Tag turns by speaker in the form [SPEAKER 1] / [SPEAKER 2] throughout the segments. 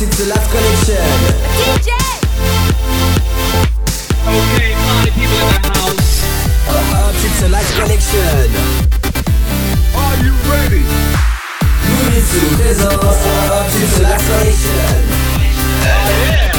[SPEAKER 1] Ups, it's the last collection.
[SPEAKER 2] DJ!
[SPEAKER 3] Okay, party people in the house.
[SPEAKER 1] Ups, it's the last collection.
[SPEAKER 4] Are you ready?
[SPEAKER 1] Louis sous présence. Ups, it's the last collection.
[SPEAKER 3] Yeah.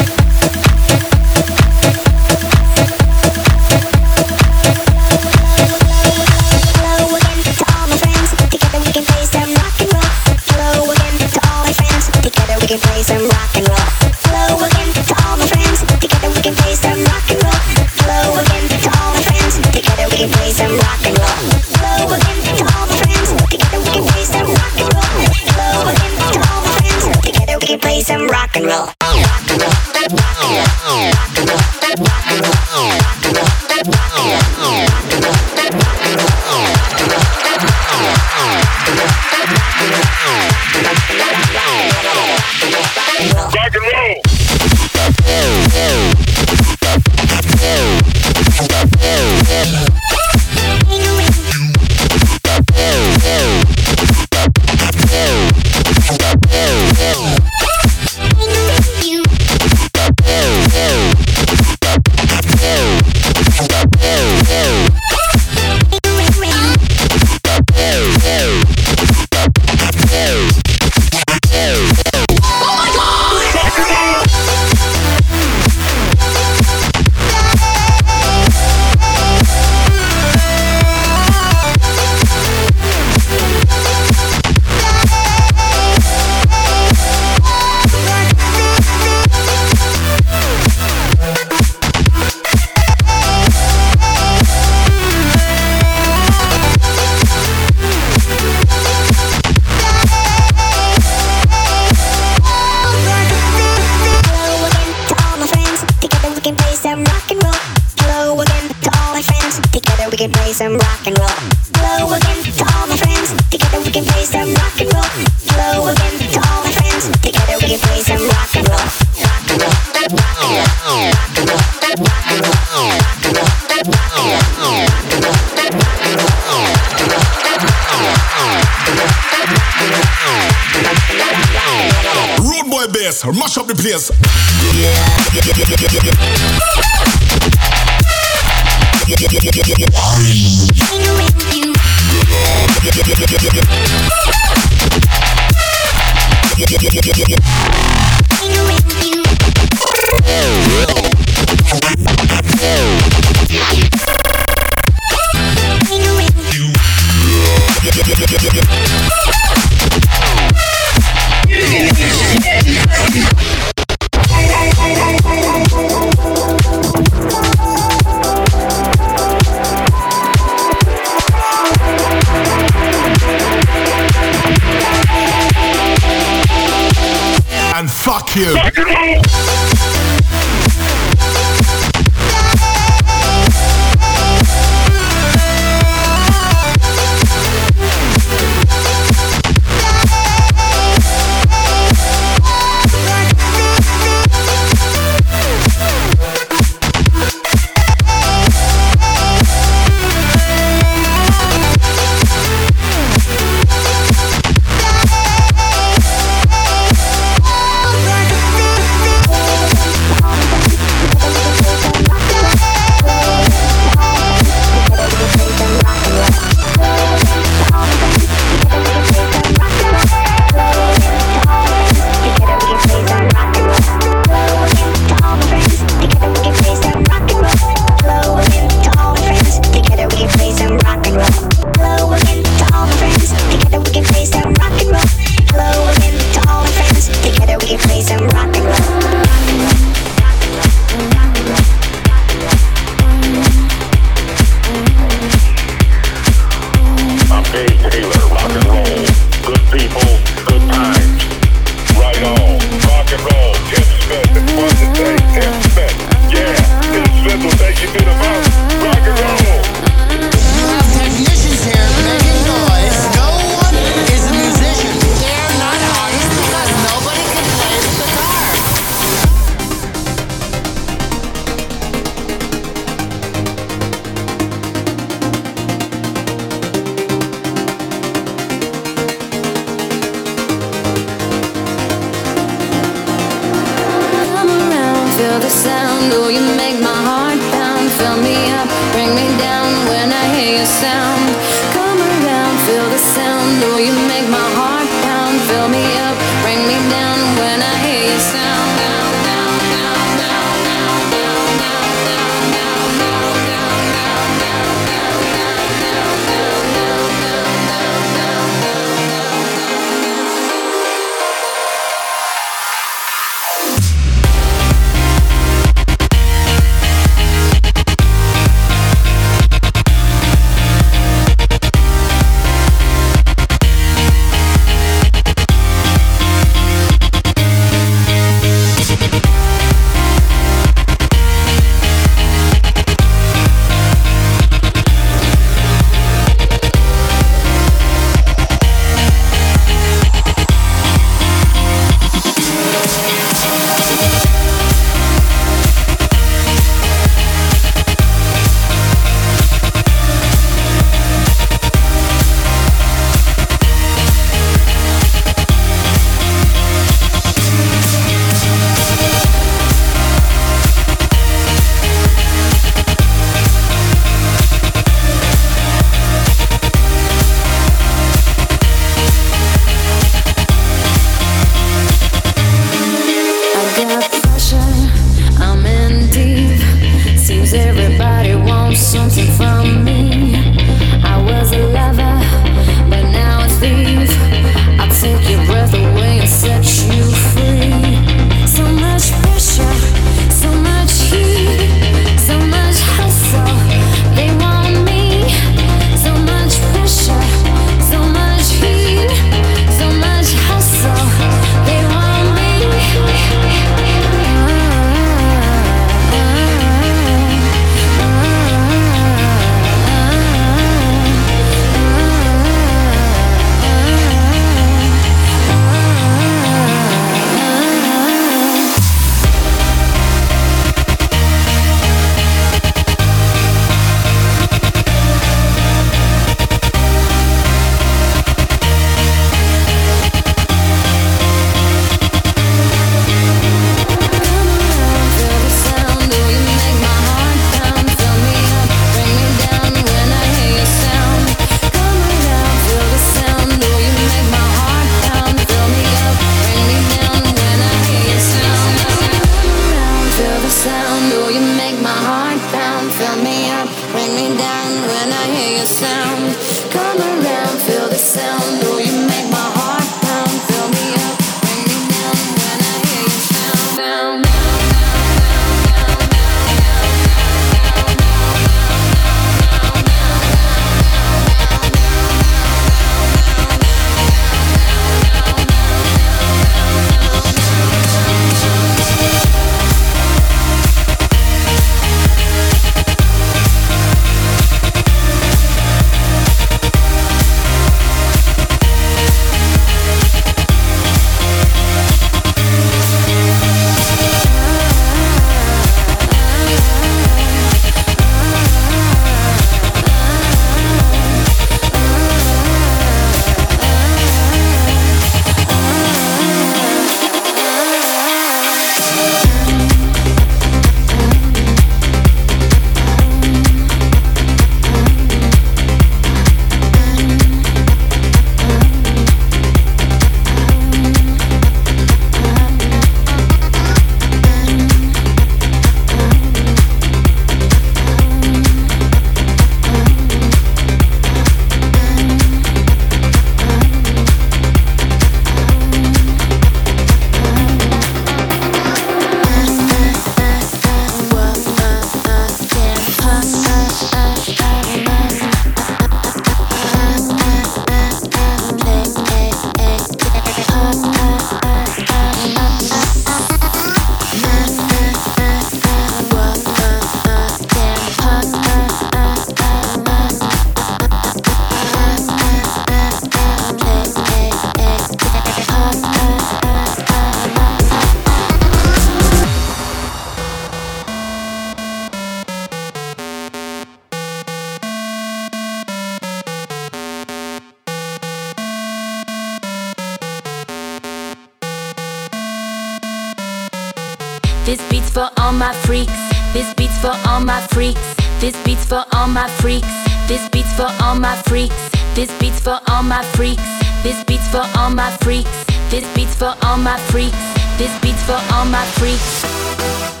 [SPEAKER 4] This
[SPEAKER 5] beat's for all my freaks.
[SPEAKER 6] This beat's for
[SPEAKER 7] all
[SPEAKER 2] my freaks. This beat's for all my freaks. This beat's for all my freaks. This beat's for all my freaks. This beat's for all my freaks. This beat's for all my freaks. This beat's for all my freaks.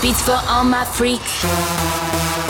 [SPEAKER 2] Beats for all my freaks.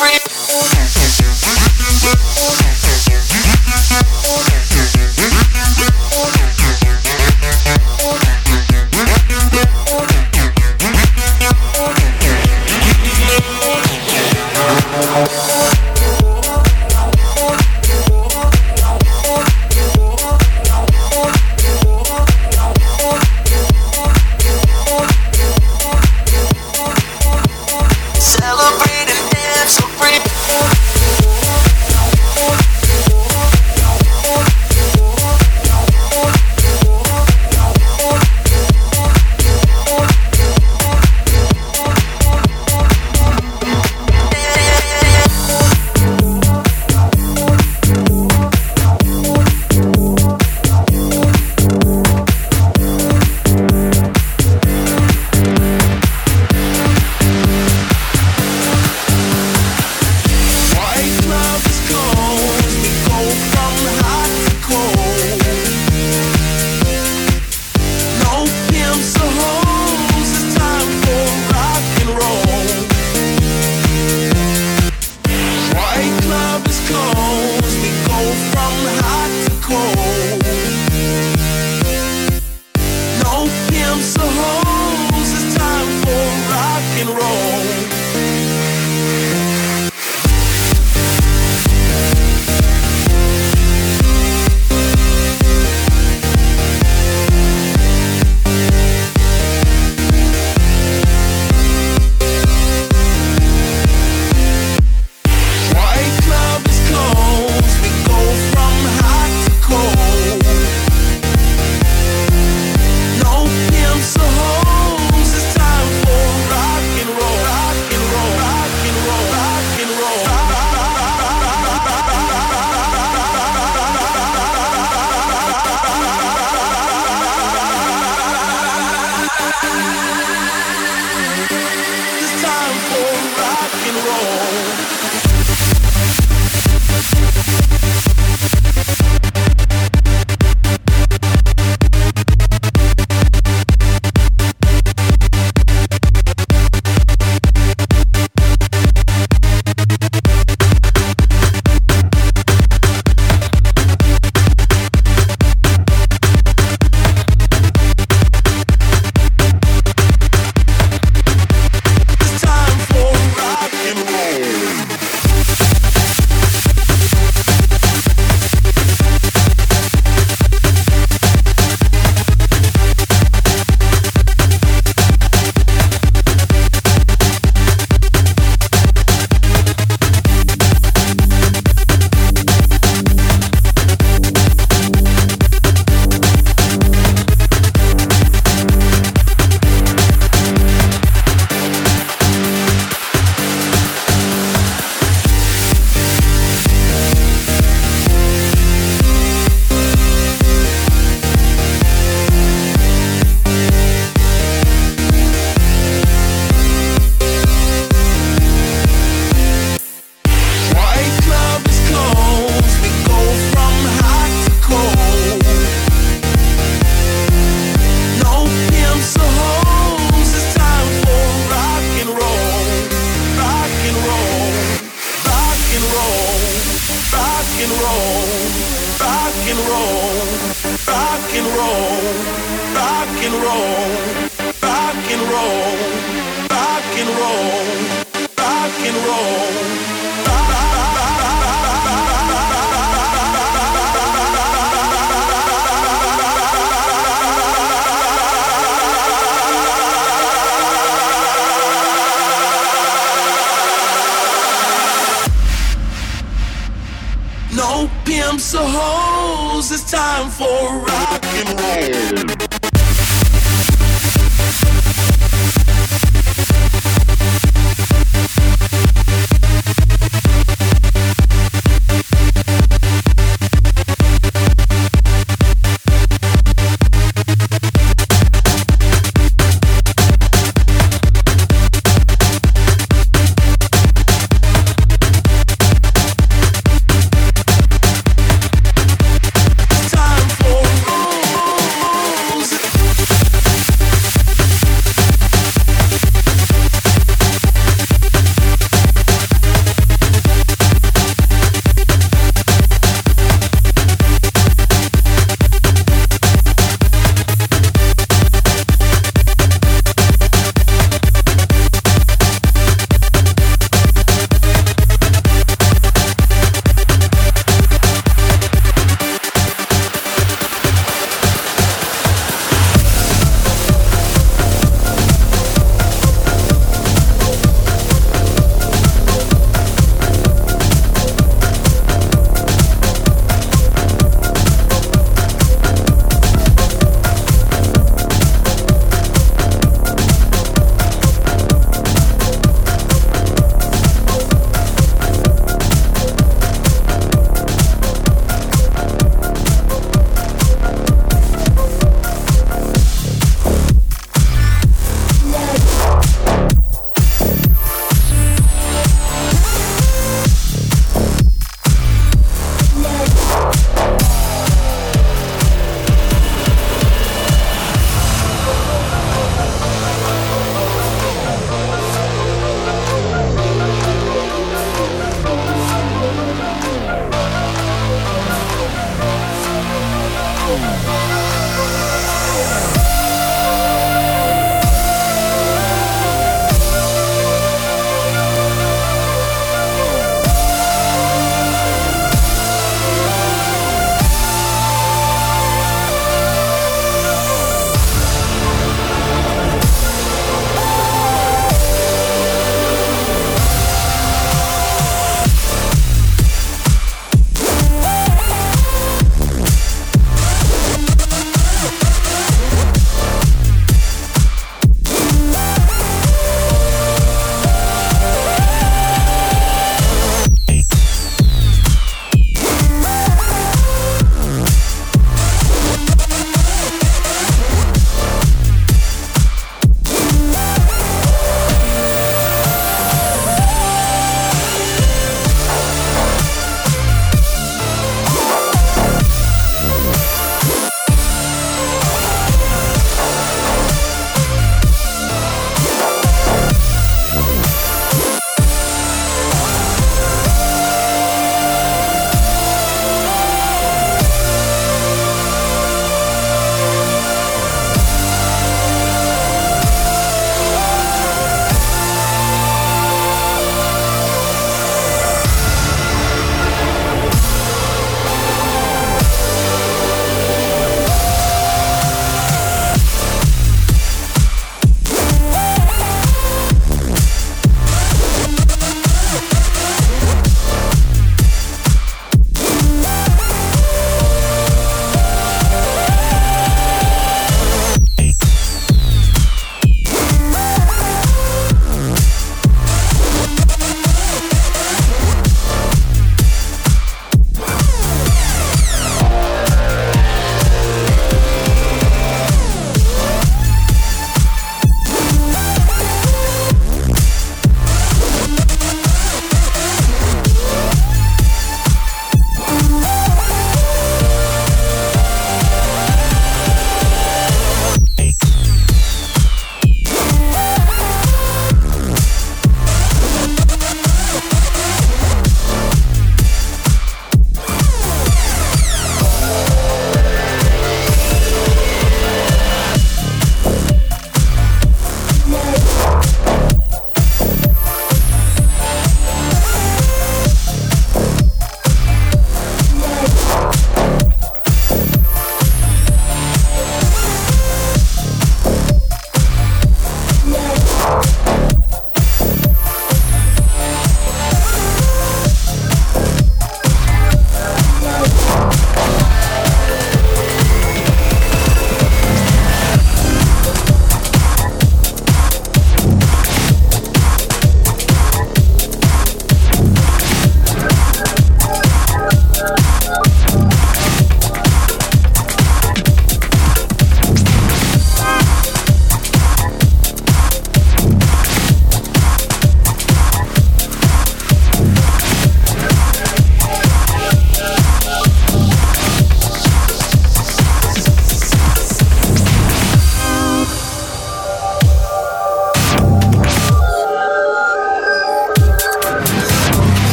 [SPEAKER 2] So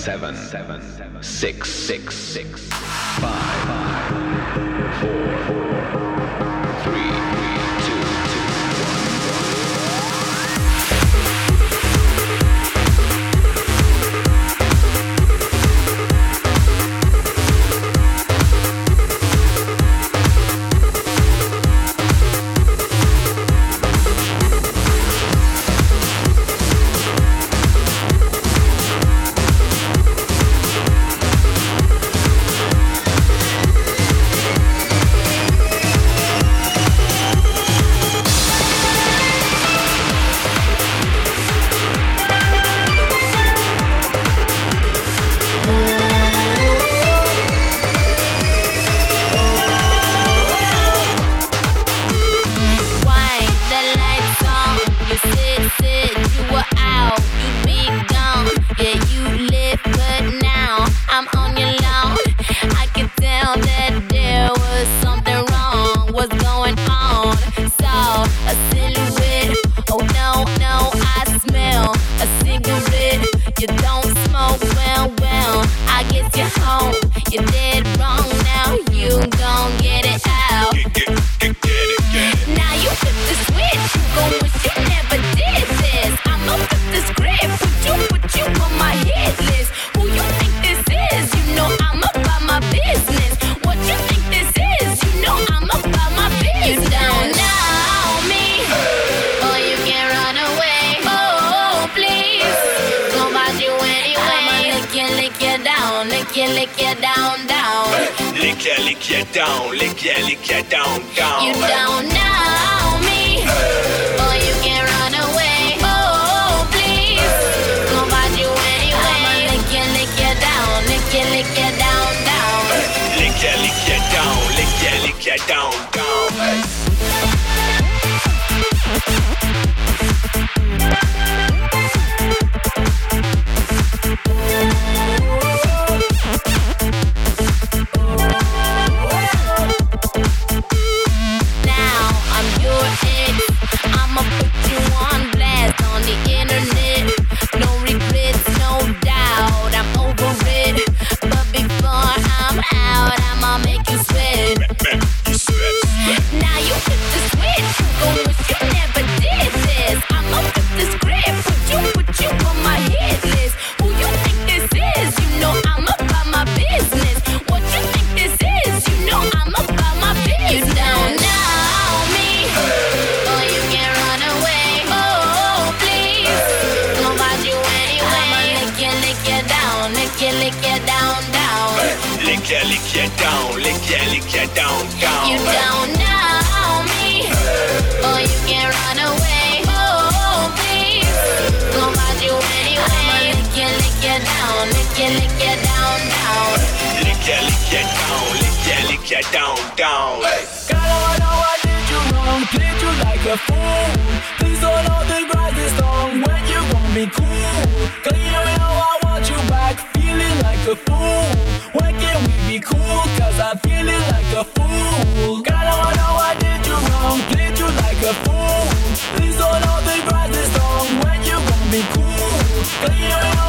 [SPEAKER 2] seven, seven, six, six, six. You don't smoke, well, well, I get you home. You did. get you down, down.
[SPEAKER 8] Hey.
[SPEAKER 7] God, I know I did you wrong, played you like a fool. Please don't hold the grind this long when you want me cool. Cause you know I want you back, feeling like a fool. When can we be cool? Cause I'm feeling like a fool. God, I know I did you wrong, played you like a fool. Please don't hold the grind this long when you want me cool. Cause
[SPEAKER 2] you know